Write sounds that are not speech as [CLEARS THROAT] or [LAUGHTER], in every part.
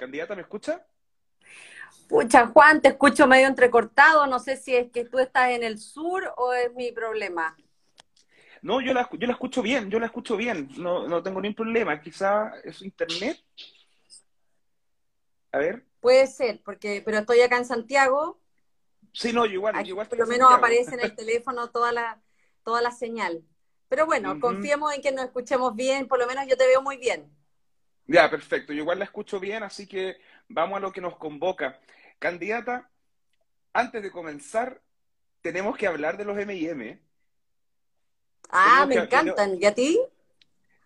Candidata, ¿me escucha? Pucha, Juan, te escucho medio entrecortado. No sé si es que tú estás en el sur o es mi problema. No, yo la, yo la escucho bien, yo la escucho bien. No, no tengo ningún problema. Quizá es internet. A ver. Puede ser, porque, pero estoy acá en Santiago. Sí, no, igual, igual. Por lo menos aparece en el [LAUGHS] teléfono toda la, toda la señal. Pero bueno, confiemos en que nos escuchemos bien, por lo menos yo te veo muy bien. Ya, perfecto. Yo igual la escucho bien, así que vamos a lo que nos convoca. Candidata, antes de comenzar, tenemos que hablar de los M&M. Ah, me encantan. ¿Y a ti?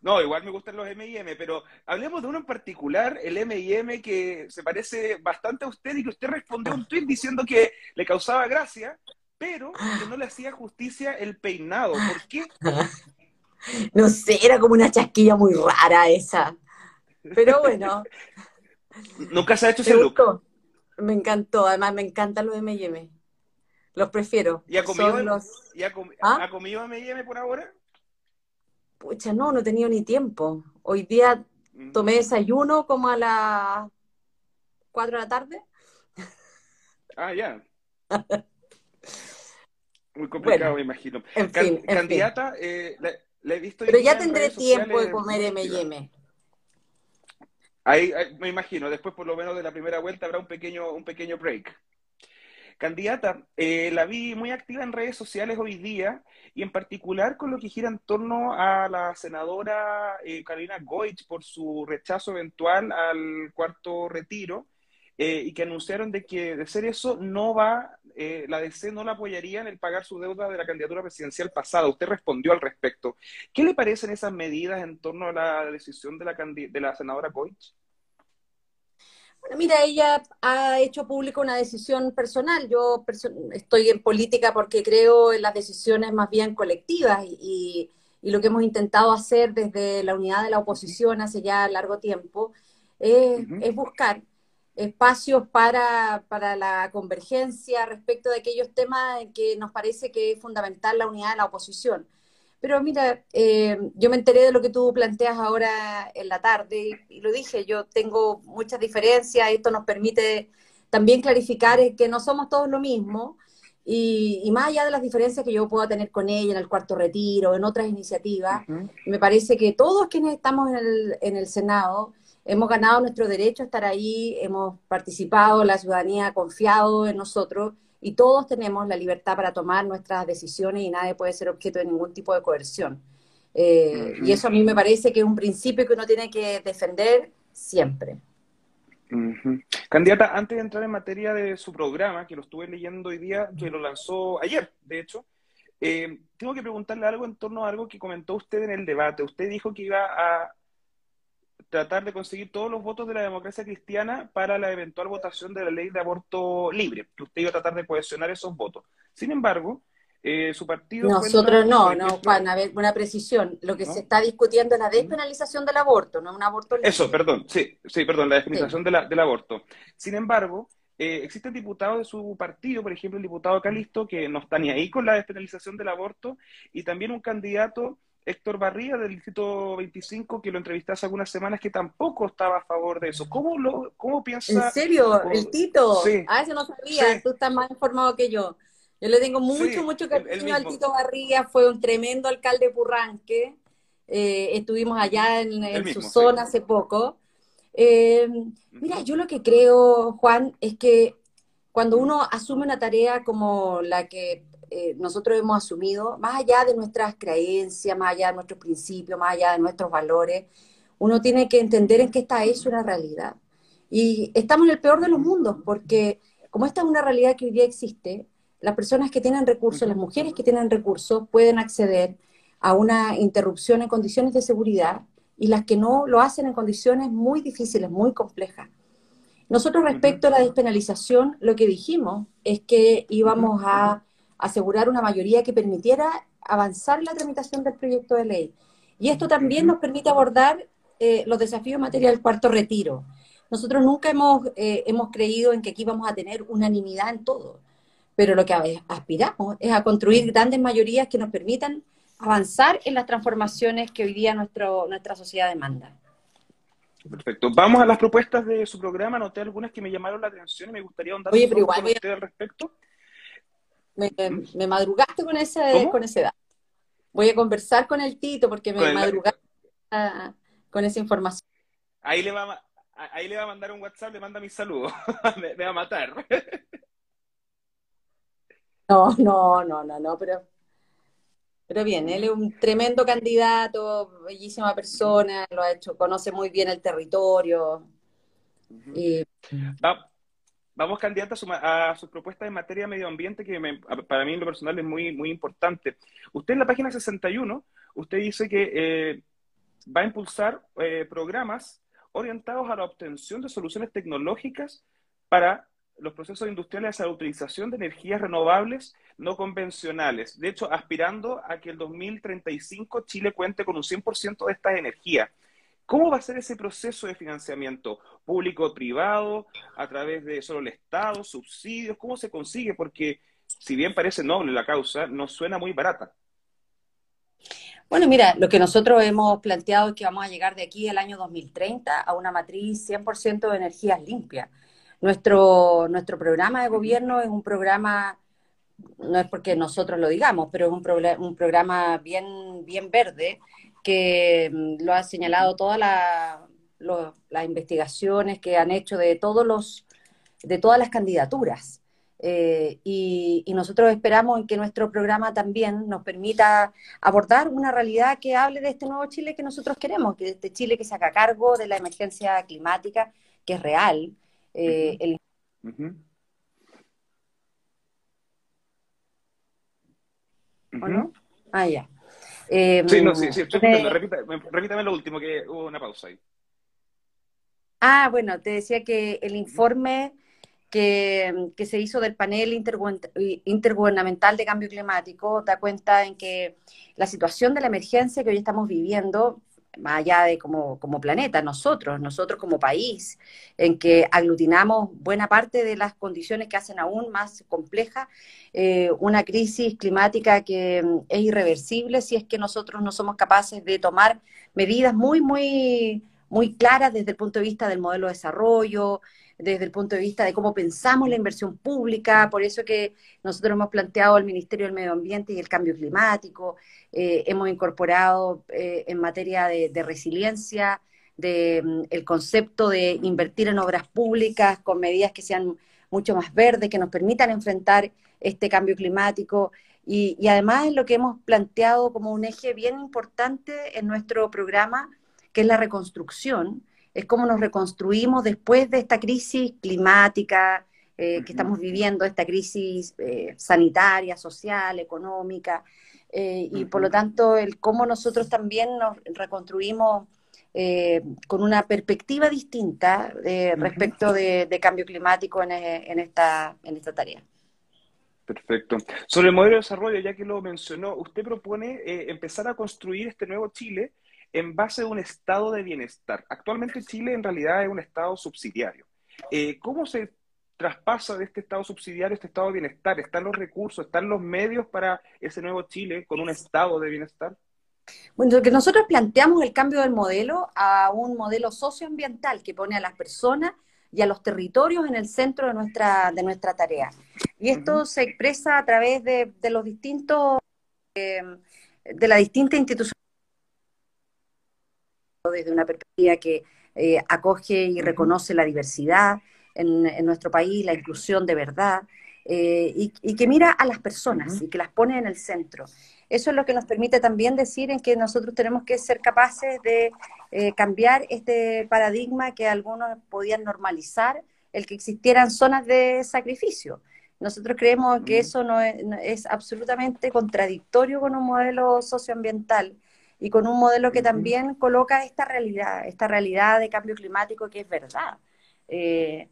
No, igual me gustan los M&M, pero hablemos de uno en particular, el M&M que se parece bastante a usted y que usted respondió un tweet diciendo que le causaba gracia, pero que no le hacía justicia el peinado. ¿Por qué? [LAUGHS] No sé, era como una chasquilla muy rara esa. Pero bueno. ¿Nunca se ha hecho ese look? Me encantó, además me encantan los M&M. Los prefiero. ¿Y ha comido, ¿Ah? comido M&M por ahora? Pucha, no, no he tenido ni tiempo. Hoy día mm. tomé desayuno como a las 4 de la tarde. Ah, ya. Muy complicado, me imagino. candidata, eh, la, he visto. Pero ya tendré tiempo de comer M&M. Ahí, me imagino, después por lo menos de la primera vuelta habrá un pequeño, un pequeño break. Candidata, eh, la vi muy activa en redes sociales hoy día y en particular con lo que gira en torno a la senadora eh, Carolina Goich por su rechazo eventual al cuarto retiro eh, y que anunciaron de que de ser eso no va, la DC no la apoyaría en el pagar su deuda de la candidatura presidencial pasada. Usted respondió al respecto. ¿Qué le parecen esas medidas en torno a la decisión de la, de la senadora Goich? mira, ella ha hecho público una decisión personal. Yo estoy en política porque creo en las decisiones más bien colectivas y, lo que hemos intentado hacer desde la unidad de la oposición hace ya largo tiempo es, buscar espacios para, para, la convergencia respecto de aquellos temas en que nos parece que es fundamental la unidad de la oposición. Pero mira, eh, yo me enteré de lo que tú planteas ahora en la tarde y, lo dije, yo tengo muchas diferencias, esto nos permite también clarificar que no somos todos lo mismo y, más allá de las diferencias que yo pueda tener con ella en el cuarto retiro, en otras iniciativas, me parece que todos quienes estamos en el, en el Senado hemos ganado nuestro derecho a estar ahí, hemos participado, la ciudadanía ha confiado en nosotros y todos tenemos la libertad para tomar nuestras decisiones y nadie puede ser objeto de ningún tipo de coerción. Eh, y eso a mí me parece que es un principio que uno tiene que defender siempre. Candidata, antes de entrar en materia de su programa, que lo estuve leyendo hoy día, que lo lanzó ayer, de hecho, eh, tengo que preguntarle algo en torno a algo que comentó usted en el debate. Usted dijo que iba a tratar de conseguir todos los votos de la democracia cristiana para la eventual votación de la ley de aborto libre, que usted iba a tratar de cohesionar esos votos. Sin embargo, eh, su partido... Nosotros no, no, Juan, a ver, una precisión. Lo que se está discutiendo es la despenalización del aborto, no un aborto libre. Eso, perdón, sí, sí, perdón, la despenalización del aborto. Sin embargo, eh, existen diputados de su partido, por ejemplo, el diputado Calisto, que no está ni ahí con la despenalización del aborto, y también un candidato Héctor Barría del Distrito 25, que lo entrevisté hace algunas semanas, que tampoco estaba a favor de eso. ¿Cómo, lo, cómo piensa? ¿En serio? ¿El Tito? Sí. Ah, eso no sabía, tú estás más informado que yo. Yo le tengo mucho, mucho cariño al Tito Barría, fue un tremendo alcalde Purranque. Eh, estuvimos allá en, su zona hace poco. Eh, mira, yo lo que creo, Juan, es que cuando uno asume una tarea como la que eh, nosotros hemos asumido, más allá de nuestras creencias, más allá de nuestros principios, más allá de nuestros valores, uno tiene que entender en qué está eso una realidad. Y estamos en el peor de los mundos, porque como esta es una realidad que hoy día existe, las personas que tienen recursos, las mujeres que tienen recursos, pueden acceder a una interrupción en condiciones de seguridad y las que no lo hacen en condiciones muy difíciles, muy complejas. Nosotros respecto a la despenalización, lo que dijimos es que íbamos a asegurar una mayoría que permitiera avanzar la tramitación del proyecto de ley. Y esto también nos permite abordar eh, los desafíos en materia del cuarto retiro. Nosotros nunca hemos, eh, hemos creído en que aquí vamos a tener unanimidad en todo, pero lo que aspiramos es a construir grandes mayorías que nos permitan avanzar en las transformaciones que hoy día nuestro, nuestra sociedad demanda. Perfecto. Vamos a las propuestas de su programa. Anoté algunas que me llamaron la atención y me gustaría ahondar Oye, pero igual voy al respecto. Me, me, madrugaste con esa, con esa edad. Voy a conversar con el Tito porque me madrugaste con esa información. Ahí le va a, ahí le va a mandar un WhatsApp, le manda mis saludos. [LAUGHS] me, va a matar. [LAUGHS] no, no, no, no, no, pero pero bien, él es un tremendo candidato, bellísima persona, lo ha hecho, conoce muy bien el territorio. Vamos, candidata, a, su, propuesta en materia de medio ambiente, que para mí en lo personal es muy, muy importante. Usted en la página 61, usted dice que eh, va a impulsar eh, programas orientados a la obtención de soluciones tecnológicas para los procesos industriales a la utilización de energías renovables no convencionales. De hecho, aspirando a que el 2035 Chile cuente con un 100% de estas energías. ¿Cómo va a ser ese proceso de financiamiento público-privado, a través de solo el Estado, subsidios? ¿Cómo se consigue? Porque si bien parece noble la causa, no suena muy barata. Bueno, mira, lo que nosotros hemos planteado es que vamos a llegar de aquí al año 2030 a una matriz 100% de energías limpias. Nuestro, nuestro programa de gobierno es un programa, no es porque nosotros lo digamos, pero es un, un programa bien, bien verde que mm, lo ha señalado todas las investigaciones que han hecho de todos los de todas las candidaturas. Eh, y, nosotros esperamos en que nuestro programa también nos permita abordar una realidad que hable de este nuevo Chile que nosotros queremos, que este Chile que se haga cargo de la emergencia climática, que es real, eh, el... ¿O no? Ah, ya. Eh, sí, no, sí, sí, estoy repítame, lo último, que hubo una pausa ahí. Ah, bueno, te decía que el informe que, que, se hizo del panel intergubernamental de cambio climático da cuenta en que la situación de la emergencia que hoy estamos viviendo más allá de como, como, planeta, nosotros, nosotros como país, en que aglutinamos buena parte de las condiciones que hacen aún más compleja eh, una crisis climática que mm, es irreversible si es que nosotros no somos capaces de tomar medidas muy, muy, muy claras desde el punto de vista del modelo de desarrollo, desde el punto de vista de cómo pensamos la inversión pública, por eso que nosotros hemos planteado el Ministerio del Medio Ambiente y el Cambio Climático, eh, hemos incorporado eh, en materia de, resiliencia mm, el concepto de invertir en obras públicas con medidas que sean mucho más verdes, que nos permitan enfrentar este cambio climático. Y, y además lo que hemos planteado como un eje bien importante en nuestro programa, que es la reconstrucción, es cómo nos reconstruimos después de esta crisis climática eh, que estamos viviendo, esta crisis eh, sanitaria, social, económica, eh, y por lo tanto el cómo nosotros también nos reconstruimos con una perspectiva distinta respecto de, cambio climático en, en, esta, en esta tarea. Perfecto. Sobre el modelo de desarrollo, ya que lo mencionó, usted propone empezar a construir este nuevo Chile en base a un estado de bienestar. Actualmente Chile en realidad es un estado subsidiario. Eh, ¿Cómo se traspasa de este estado subsidiario a este estado de bienestar? ¿Están los recursos, están los medios para ese nuevo Chile con un estado de bienestar? Bueno, que nosotros planteamos el cambio del modelo a un modelo socioambiental que pone a las personas y a los territorios en el centro de nuestra, de nuestra tarea. Y esto se expresa a través de, los distintos, eh, de la distinta institución desde una perspectiva que eh, acoge y reconoce la diversidad en, nuestro país, la inclusión de verdad, eh, y, que mira a las personas y que las pone en el centro. Eso es lo que nos permite también decir en que nosotros tenemos que ser capaces de eh, cambiar este paradigma que algunos podían normalizar, el que existieran zonas de sacrificio. Nosotros creemos que eso no es absolutamente contradictorio con un modelo socioambiental y con un modelo que también coloca esta realidad, esta realidad de cambio climático que es verdad. Eh,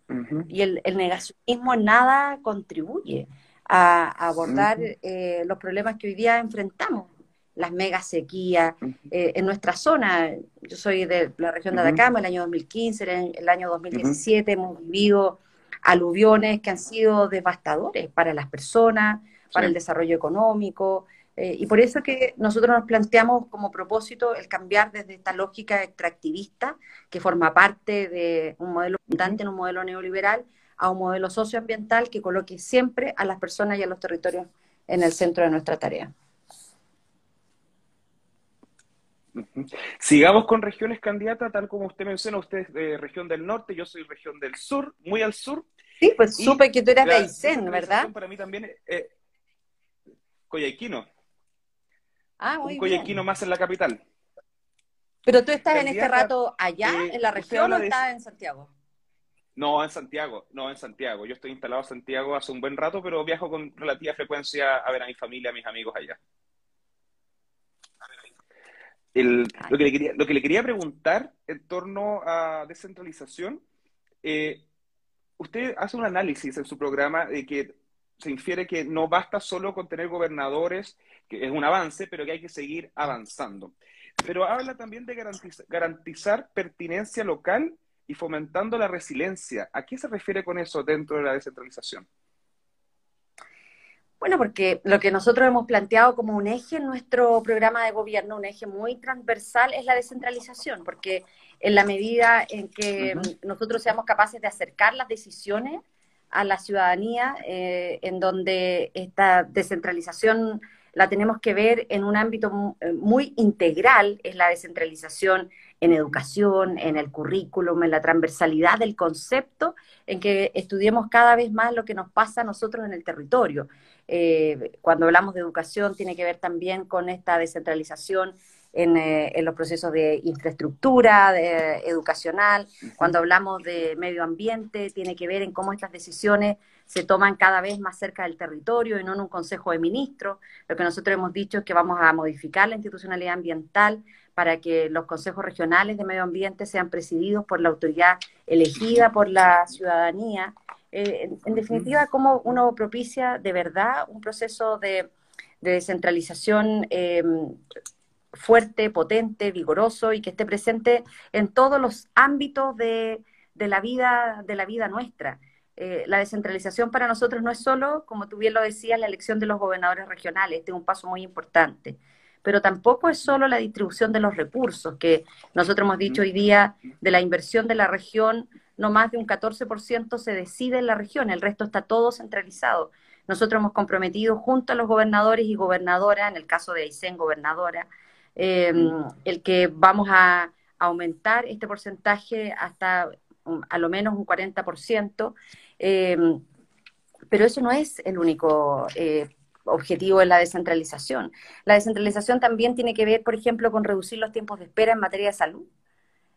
y el, negacionismo en nada contribuye a, abordar eh, los problemas que hoy día enfrentamos. Las mega sequías eh, en nuestra zona. Yo soy de la región de Atacama, el año 2015, el, el año 2017 hemos vivido aluviones que han sido devastadores para las personas, para el desarrollo económico, Eh, y por eso que nosotros nos planteamos como propósito el cambiar desde esta lógica extractivista, que forma parte de un modelo abundante en un modelo neoliberal, a un modelo socioambiental que coloque siempre a las personas y a los territorios en el centro de nuestra tarea. Sigamos con regiones candidatas, tal como usted menciona, usted es de región del norte, yo soy región del sur, muy al sur. Sí, pues supe que tú eras de Aysén, ¿verdad? Para mí también eh, Coyhaiquino. Ah, muy Un Coyhaiquino más en la capital. Pero tú estás en este rato allá, eh, en la región, o estás en Santiago? No, en Santiago, no, en Santiago. Yo estoy instalado en Santiago hace un buen rato, pero viajo con relativa frecuencia a ver a mi familia, a mis amigos allá lo, que le quería, lo que le quería preguntar en torno a descentralización, eh, usted hace un análisis en su programa de que se infiere que no basta solo con tener gobernadores, que es un avance, pero que hay que seguir avanzando. Pero habla también de garantizar pertinencia local y fomentando la resiliencia. ¿A qué se refiere con eso dentro de la descentralización? Bueno, porque lo que nosotros hemos planteado como un eje en nuestro programa de gobierno, un eje muy transversal, es la descentralización, porque en la medida en que nosotros seamos capaces de acercar las decisiones a la ciudadanía, eh, en donde esta descentralización la tenemos que ver en un ámbito eh, muy integral, es la descentralización en educación, en el currículum, en la transversalidad del concepto, en que estudiemos cada vez más lo que nos pasa a nosotros en el territorio. Eh, cuando hablamos de educación tiene que ver también con esta descentralización en, eh, los procesos de infraestructura educacional. Cuando hablamos de medio ambiente tiene que ver en cómo estas decisiones se toman cada vez más cerca del territorio y no en un consejo de ministros. Lo que nosotros hemos dicho es que vamos a modificar la institucionalidad ambiental para que los consejos regionales de medio ambiente sean presididos por la autoridad elegida por la ciudadanía eh, en, definitiva, cómo uno propicia de verdad un proceso de, descentralización fuerte, potente, vigoroso y que esté presente en todos los ámbitos de, la, vida, de la vida nuestra. Eh, la descentralización para nosotros no es solo, como tú bien lo decías, la elección de los gobernadores regionales, este es un paso muy importante, pero tampoco es solo la distribución de los recursos, que nosotros hemos dicho hoy día de la inversión de la región no más de un 14% se decide en la región, el resto está todo centralizado. Nosotros hemos comprometido junto a los gobernadores y gobernadoras, en el caso de Aysén, gobernadora, em, el que vamos a aumentar este porcentaje hasta a lo menos un 40%, em, pero eso no es el único eh, objetivo de la descentralización. La descentralización también tiene que ver, por ejemplo, con reducir los tiempos de espera en materia de salud.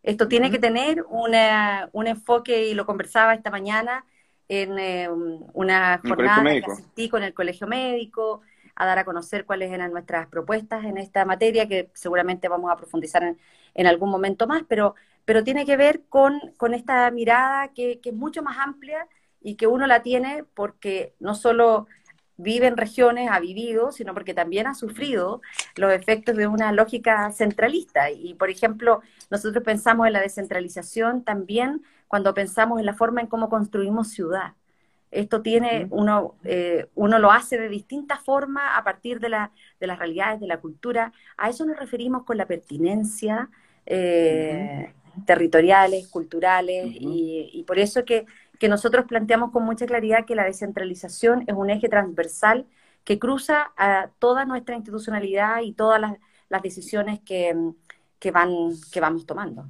Esto tiene que tener un enfoque, y lo conversaba esta mañana, en eh, una jornada que asistí con el colegio médico, a dar a conocer cuáles eran nuestras propuestas en esta materia, que seguramente vamos a profundizar en, algún momento más, pero, pero tiene que ver con, con esta mirada que, que, es mucho más amplia y que uno la tiene porque no solo vive en regiones, ha vivido, sino porque también ha sufrido los efectos de una lógica centralista. Y, por ejemplo, nosotros pensamos en la descentralización también cuando pensamos en la forma en cómo construimos ciudad. Esto tiene, uno, eh, uno lo hace de distintas formas a partir de, la, de las realidades, de la cultura. A eso nos referimos con la pertinencia. Eh, territoriales, culturales, y, y, por eso que que nosotros planteamos con mucha claridad que la descentralización es un eje transversal que cruza a toda nuestra institucionalidad y todas las, decisiones que, van, que vamos tomando.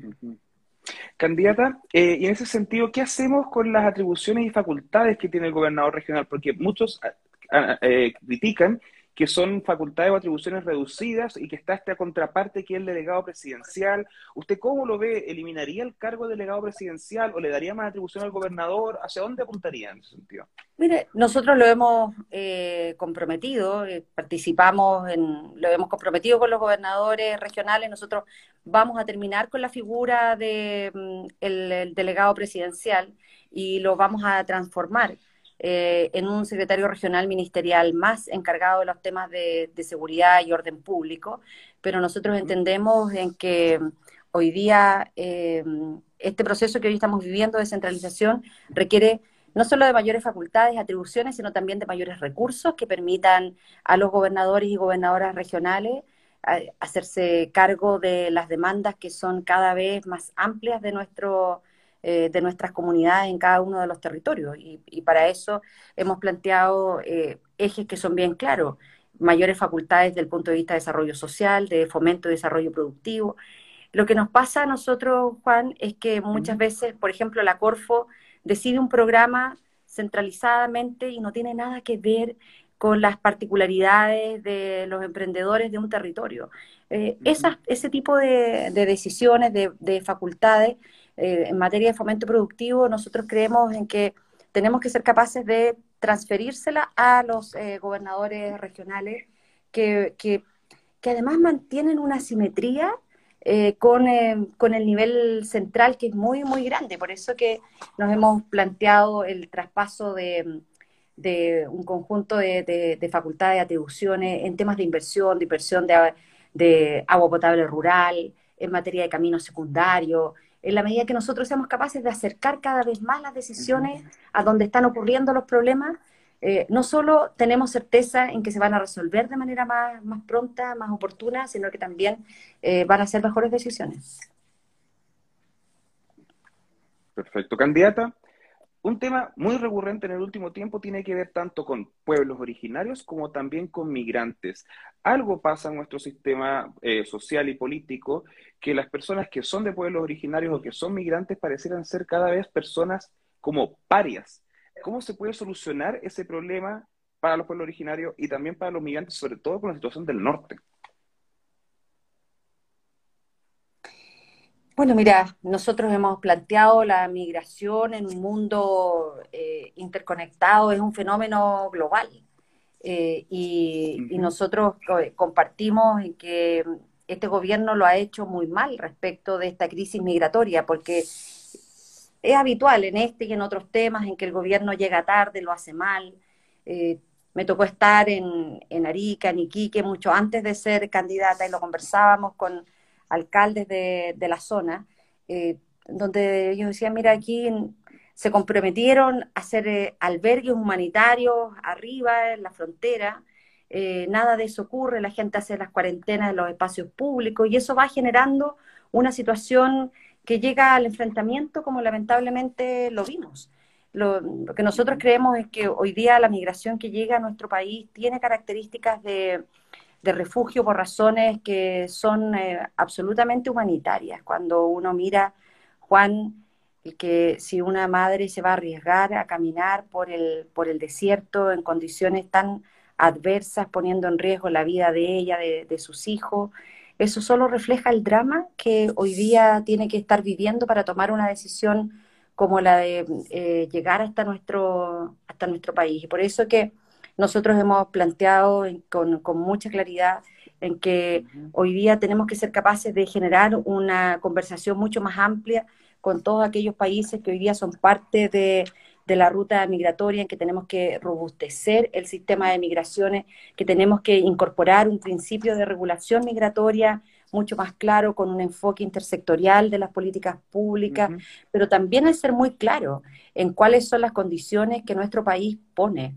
Candidata, eh, y en ese sentido, ¿qué hacemos con las atribuciones y facultades que tiene el gobernador regional? Porque muchos ah, ah, eh, critican que son facultades o atribuciones reducidas y que está esta contraparte que es el delegado presidencial. ¿Usted cómo lo ve? ¿Eliminaría el cargo de delegado presidencial o le daría más atribución al gobernador? ¿Hacia dónde apuntaría en ese sentido? Mire, nosotros lo hemos eh, comprometido, eh, participamos en, lo hemos comprometido con los gobernadores regionales, nosotros vamos a terminar con la figura del de, mm, el delegado presidencial y lo vamos a transformar. Eh, en un secretario regional ministerial más encargado de los temas de, seguridad y orden público, pero nosotros entendemos en que hoy día eh, este proceso que hoy estamos viviendo de centralización requiere no solo de mayores facultades, atribuciones, sino también de mayores recursos que permitan a los gobernadores y gobernadoras regionales hacerse cargo de las demandas que son cada vez más amplias de nuestro eh, de nuestras comunidades en cada uno de los territorios. Y, para eso hemos planteado eh, ejes que son bien claros, mayores facultades desde el punto de vista de desarrollo social, de fomento y desarrollo productivo. Lo que nos pasa a nosotros, Juan, es que muchas veces, por ejemplo, la Corfo decide un programa centralizadamente y no tiene nada que ver con las particularidades de los emprendedores de un territorio. Eh, ese tipo de, decisiones, de, facultades eh, en materia de fomento productivo, nosotros creemos en que tenemos que ser capaces de transferírsela a los eh, gobernadores regionales que, que, además mantienen una simetría con, con, el nivel central que es muy, muy grande. Por eso que nos hemos planteado el traspaso de de un conjunto de, de, facultades, de atribuciones en temas de inversión, de inversión de, de, agua potable rural, en materia de caminos secundarios, en la medida que nosotros seamos capaces de acercar cada vez más las decisiones a donde están ocurriendo los problemas, eh, no solo tenemos certeza en que se van a resolver de manera más, más pronta, más oportuna, sino que también eh, van a ser mejores decisiones. Perfecto, candidata. Un tema muy recurrente en el último tiempo tiene que ver tanto con pueblos originarios como también con migrantes. Algo pasa en nuestro sistema eh, social y político que las personas que son de pueblos originarios o que son migrantes parecieran ser cada vez personas como parias. ¿Cómo se puede solucionar ese problema para los pueblos originarios y también para los migrantes, sobre todo con la situación del norte? Bueno, mira, nosotros hemos planteado la migración en un mundo eh, interconectado, es un fenómeno global. Eh, y, nosotros compartimos en que este gobierno lo ha hecho muy mal respecto de esta crisis migratoria, porque es habitual en este y en otros temas en que el gobierno llega tarde, lo hace mal. Eh, me tocó estar en, en Arica, en Iquique, mucho antes de ser candidata y lo conversábamos con alcaldes de, la zona, eh, donde ellos decían, mira, aquí se comprometieron a hacer eh, albergues humanitarios arriba, en la frontera, eh, nada de eso ocurre, la gente hace las cuarentenas en los espacios públicos y eso va generando una situación que llega al enfrentamiento como lamentablemente lo vimos. lo, que nosotros creemos es que hoy día la migración que llega a nuestro país tiene características de, de refugio por razones que son eh, absolutamente humanitarias. Cuando uno mira, Juan, que si una madre se va a arriesgar a caminar por el, por el desierto en condiciones tan adversas, poniendo en riesgo la vida de ella, de, sus hijos, eso solo refleja el drama que hoy día tiene que estar viviendo para tomar una decisión como la de eh, llegar hasta nuestro, hasta nuestro país. Y por eso que nosotros hemos planteado con, mucha claridad en que hoy día tenemos que ser capaces de generar una conversación mucho más amplia con todos aquellos países que hoy día son parte de, la ruta migratoria, en que tenemos que robustecer el sistema de migraciones, que tenemos que incorporar un principio de regulación migratoria mucho más claro, con un enfoque intersectorial de las políticas públicas, pero también es ser muy claro en cuáles son las condiciones que nuestro país pone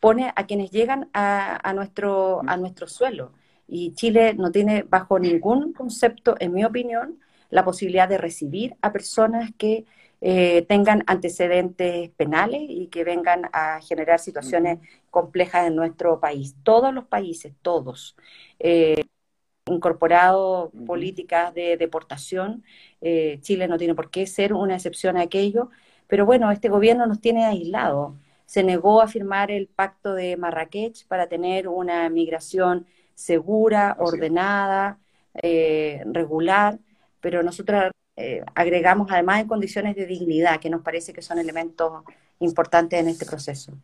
pone a quienes llegan a, nuestro, a nuestro suelo. Y Chile no tiene bajo ningún concepto, en mi opinión, la posibilidad de recibir a personas que eh, tengan antecedentes penales y que vengan a generar situaciones complejas en nuestro país. Todos los países, todos, eh, incorporado políticas de deportación. Eh, Chile no tiene por qué ser una excepción a aquello, pero bueno, este gobierno nos tiene aislados se negó a firmar el pacto de Marrakech para tener una migración segura, ordenada, eh, regular, pero nosotros eh, agregamos además en condiciones de dignidad, que nos parece que son elementos importantes en este proceso.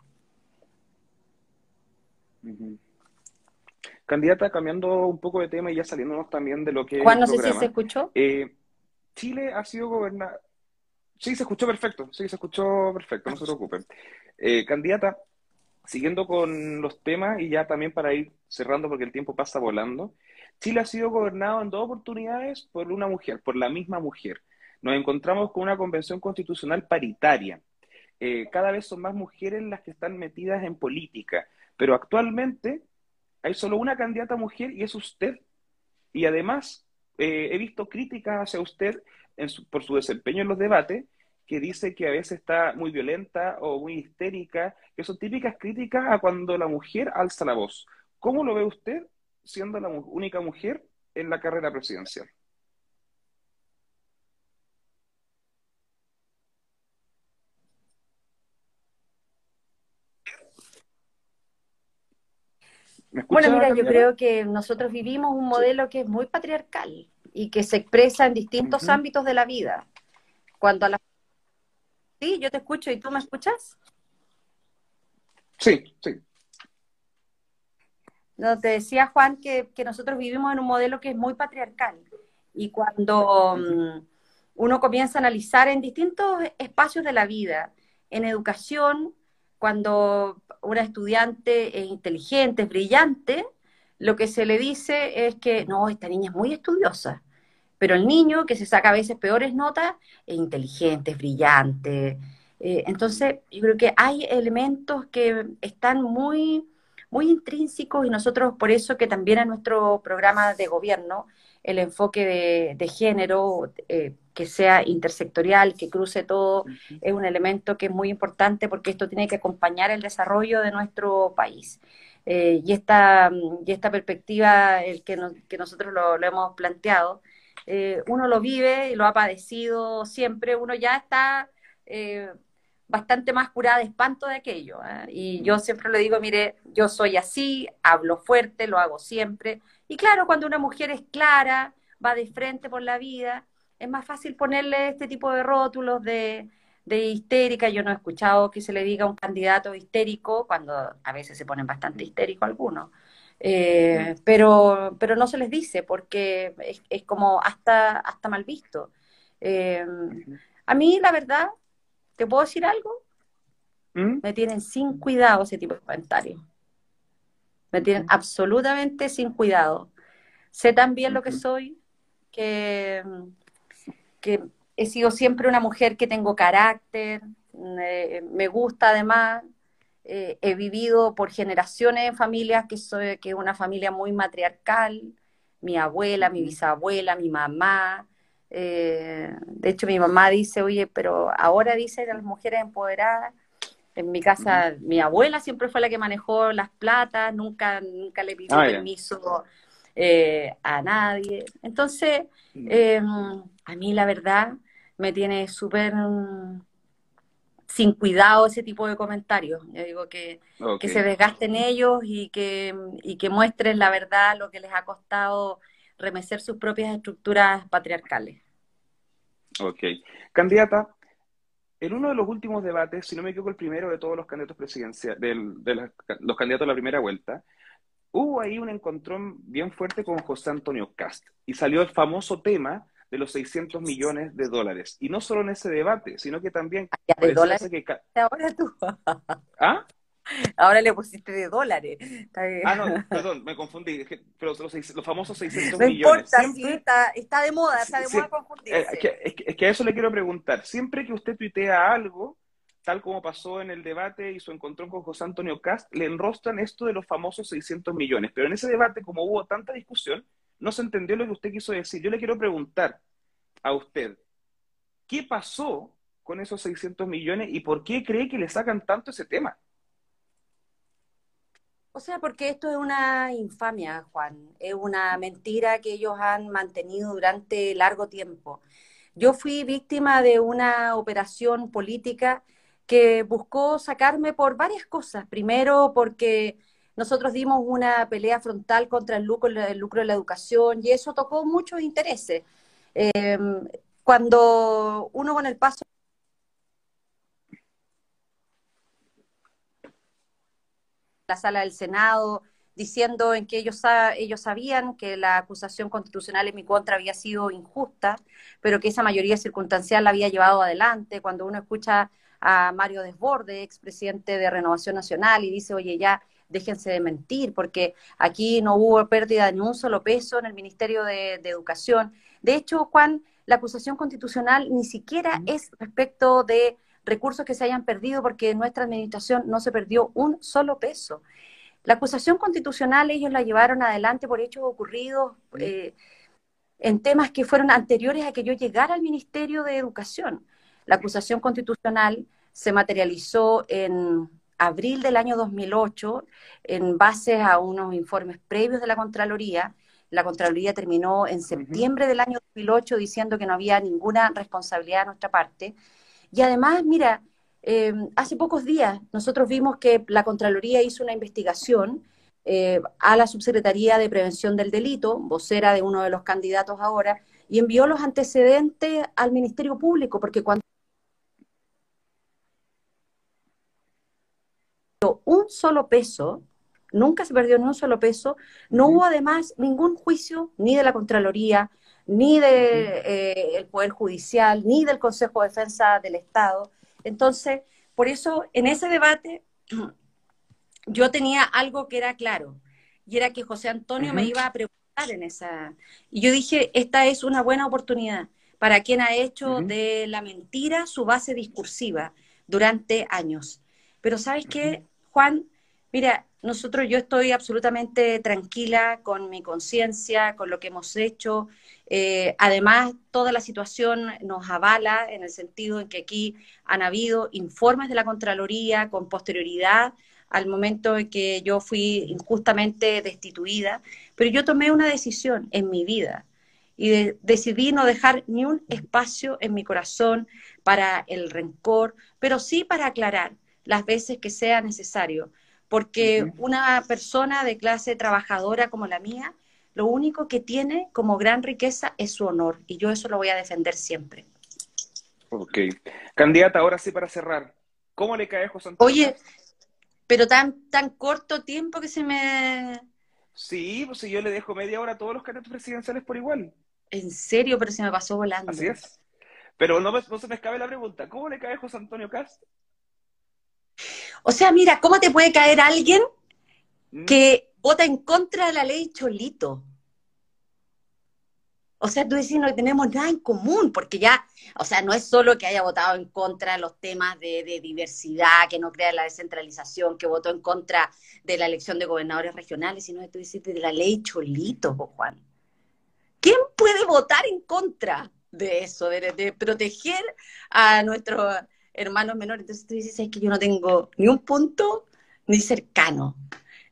Candidata, cambiando un poco de tema y ya saliéndonos también de lo que... Juan, no sé si se escuchó. Eh, Chile ha sido gobernado... Sí, se escuchó perfecto, sí, se escuchó perfecto, no se preocupen. Eh, candidata, siguiendo con los temas y ya también para ir cerrando porque el tiempo pasa volando, Chile ha sido gobernado en dos oportunidades por una mujer, por la misma mujer. Nos encontramos con una convención constitucional paritaria. eh, cada vez son más mujeres las que están metidas en política, pero actualmente hay solo una candidata mujer y es usted. Y además eh, he visto críticas hacia usted por su desempeño en los debates, que dice que a veces está muy violenta o muy histérica, que son típicas críticas a cuando la mujer alza la voz. ¿Cómo lo ve usted siendo la única mujer en la carrera presidencial? Bueno, mira, yo creo que nosotros vivimos un modelo que es muy patriarcal y que se expresa en distintos ámbitos de la vida. Cuando a la... Sí, yo te escucho y tú me escuchas. Sí, sí. No, te decía Juan que, nosotros vivimos en un modelo que es muy patriarcal y cuando mm, uno comienza a analizar en distintos espacios de la vida, en educación, cuando una estudiante es inteligente, es brillante, lo que se le dice es que no, esta niña es muy estudiosa. Pero el niño que se saca a veces peores notas es inteligente, es brillante. Eh, entonces, yo creo que hay elementos que están muy, muy intrínsecos y nosotros por eso que también en nuestro programa de gobierno el enfoque de, género, eh, que sea intersectorial, que cruce todo, es un elemento que es muy importante porque esto tiene que acompañar el desarrollo de nuestro país. Eh, y, esta, y esta perspectiva, el que, que nosotros lo, hemos planteado, eh, uno lo vive y lo ha padecido siempre, uno ya está bastante más curada de espanto de aquello. Y yo siempre le digo, mire, yo soy así, hablo fuerte, lo hago siempre, y claro, cuando una mujer es clara, va de frente por la vida, es más fácil ponerle este tipo de rótulos de, histérica. Yo no he escuchado que se le diga a un candidato histérico, cuando a veces se ponen bastante histéricos algunos. Eh, pero, pero no se les dice porque es, como hasta, hasta mal visto. Eh, a mí, la verdad, ¿te puedo decir algo? ¿Mm? Me tienen sin cuidado ese tipo de comentarios. Me tienen absolutamente sin cuidado. Sé también lo que soy, que, que he sido siempre una mujer que tengo carácter, me gusta además, eh, he vivido por generaciones en familias que soy que es una familia muy matriarcal, mi abuela, mi bisabuela, mi mamá. Eh, de hecho, mi mamá dice, oye, pero ahora dice las mujeres empoderadas en mi casa, mi abuela siempre fue la que manejó las platas, nunca, nunca le pidió ah, permiso eh, a nadie. Entonces, em, a mí la verdad me tiene súper sin cuidado ese tipo de comentarios. Yo digo que, que se desgasten ellos y que, y que muestren la verdad, lo que les ha costado remecer sus propias estructuras patriarcales. Ok. Candidata, en uno de los últimos debates, si no me equivoco, el primero de todos los candidatos presidenciales, de los candidatos a la primera vuelta, hubo ahí un encontrón bien fuerte con José Antonio Cast y salió el famoso tema de los 600 millones de dólares. Y no solo en ese debate, sino que también... ¿De dólares? [LAUGHS] Ahora tú. ¿Ah? Ahora le pusiste de dólares. Ah, no, perdón, me confundí. Pero los, famosos 600 no millones. Importa, está, de moda, está de moda confundirse. Eh, es que, a eso le quiero preguntar. Siempre que usted tuitea algo, tal como pasó en el debate y su encontrón con José Antonio Cast, le enrostran esto de los famosos 600 millones. Pero en ese debate, como hubo tanta discusión, no se entendió lo que usted quiso decir. Yo le quiero preguntar a usted, ¿qué pasó con esos 600 millones y por qué cree que le sacan tanto ese tema? O sea, porque esto es una infamia, Juan, es una mentira que ellos han mantenido durante largo tiempo. Yo fui víctima de una operación política que buscó sacarme por varias cosas. Primero, porque nosotros dimos una pelea frontal contra el lucro, el lucro de la educación y eso tocó muchos intereses. Em, cuando uno con el paso la sala del Senado diciendo en que ellos, ellos sabían que la acusación constitucional en mi contra había sido injusta, pero que esa mayoría circunstancial la había llevado adelante. Cuando uno escucha a Mario Desborde, expresidente de Renovación Nacional, y dice, oye, ya déjense de mentir, porque aquí no hubo pérdida de ni un solo peso en el Ministerio de, de Educación. De hecho, Juan, la acusación constitucional ni siquiera es respecto de recursos que se hayan perdido porque en nuestra administración no se perdió un solo peso. La acusación constitucional ellos la llevaron adelante por hechos ocurridos eh, en temas que fueron anteriores a que yo llegara al Ministerio de Educación. La acusación constitucional se materializó en abril del año 2008 en base a unos informes previos de la Contraloría. La Contraloría terminó en septiembre del año 2008 diciendo que no había ninguna responsabilidad de nuestra parte. Y además, mira, eh, hace pocos días nosotros vimos que la Contraloría hizo una investigación eh, a la Subsecretaría de Prevención del Delito, vocera de uno de los candidatos ahora, y envió los antecedentes al Ministerio Público, porque cuando un solo peso, nunca se perdió ni un solo peso, no hubo además ningún juicio ni de la Contraloría, ni del de, eh, Poder Judicial, ni del Consejo de Defensa del Estado. Entonces, por eso en ese debate [CLEARS THROAT] yo tenía algo que era claro, y era que José Antonio me iba a preguntar en esa... Y yo dije, esta es una buena oportunidad. Para quien ha hecho de la mentira su base discursiva durante años. Pero ¿sabes qué, Juan? Mira, nosotros, yo estoy absolutamente tranquila con mi conciencia, con lo que hemos hecho. Eh, además, toda la situación nos avala en el sentido en que aquí han habido informes de la Contraloría con posterioridad al momento en que yo fui injustamente destituida, pero yo tomé una decisión en mi vida y decidí no dejar ni un espacio en mi corazón para el rencor, pero sí para aclarar las veces que sea necesario, porque una persona de clase trabajadora como la mía, lo único que tiene como gran riqueza es su honor, y yo eso lo voy a defender siempre. Ok. Candidata, ahora sí para cerrar, ¿cómo le cae a José Antonio? Oye, pero tan, tan corto tiempo que se me... Sí, pues si yo le dejo media hora a todos los candidatos presidenciales por igual. En serio, pero se me pasó volando. Así es. Pero no, no se me escabe la pregunta, ¿cómo le cae a José Antonio Cast? O sea, mira, ¿cómo te puede caer alguien ¿Mm? que vota en contra de la ley Cholito? O sea, tú decís, no tenemos nada en común, porque ya, o sea, no es solo que haya votado en contra de los temas de, diversidad, que no crea la descentralización, que votó en contra de la elección de gobernadores regionales, sino que tú dices de la ley Cholito, Juan. ¿Quién puede votar en contra de eso, de, proteger a nuestros hermanos menores? Entonces tú dices, es que yo no tengo ni un punto ni cercano.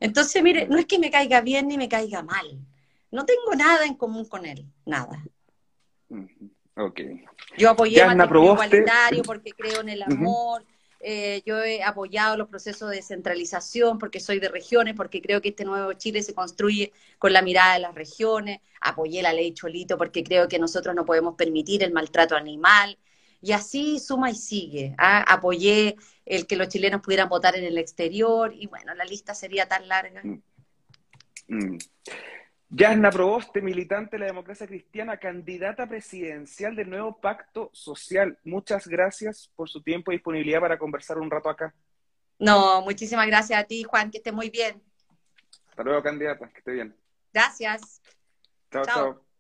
Entonces, mire, no es que me caiga bien ni me caiga mal no tengo nada en común con él, nada. Ok. Yo apoyé el matrimonio igualitario porque creo en el amor. Eh, yo he apoyado los procesos de descentralización porque soy de regiones, porque creo que este nuevo Chile se construye con la mirada de las regiones. Apoyé la ley Cholito porque creo que nosotros no podemos permitir el maltrato animal. Y así suma y sigue. ¿ah? Apoyé el que los chilenos pudieran votar en el exterior y bueno, la lista sería tan larga. Mm. Mm. Yasna Proboste, militante de la democracia cristiana, candidata presidencial del nuevo pacto social. Muchas gracias por su tiempo y disponibilidad para conversar un rato acá. No, muchísimas gracias a ti, Juan, que esté muy bien. Hasta luego, candidata, que esté bien. Gracias. chao. chao.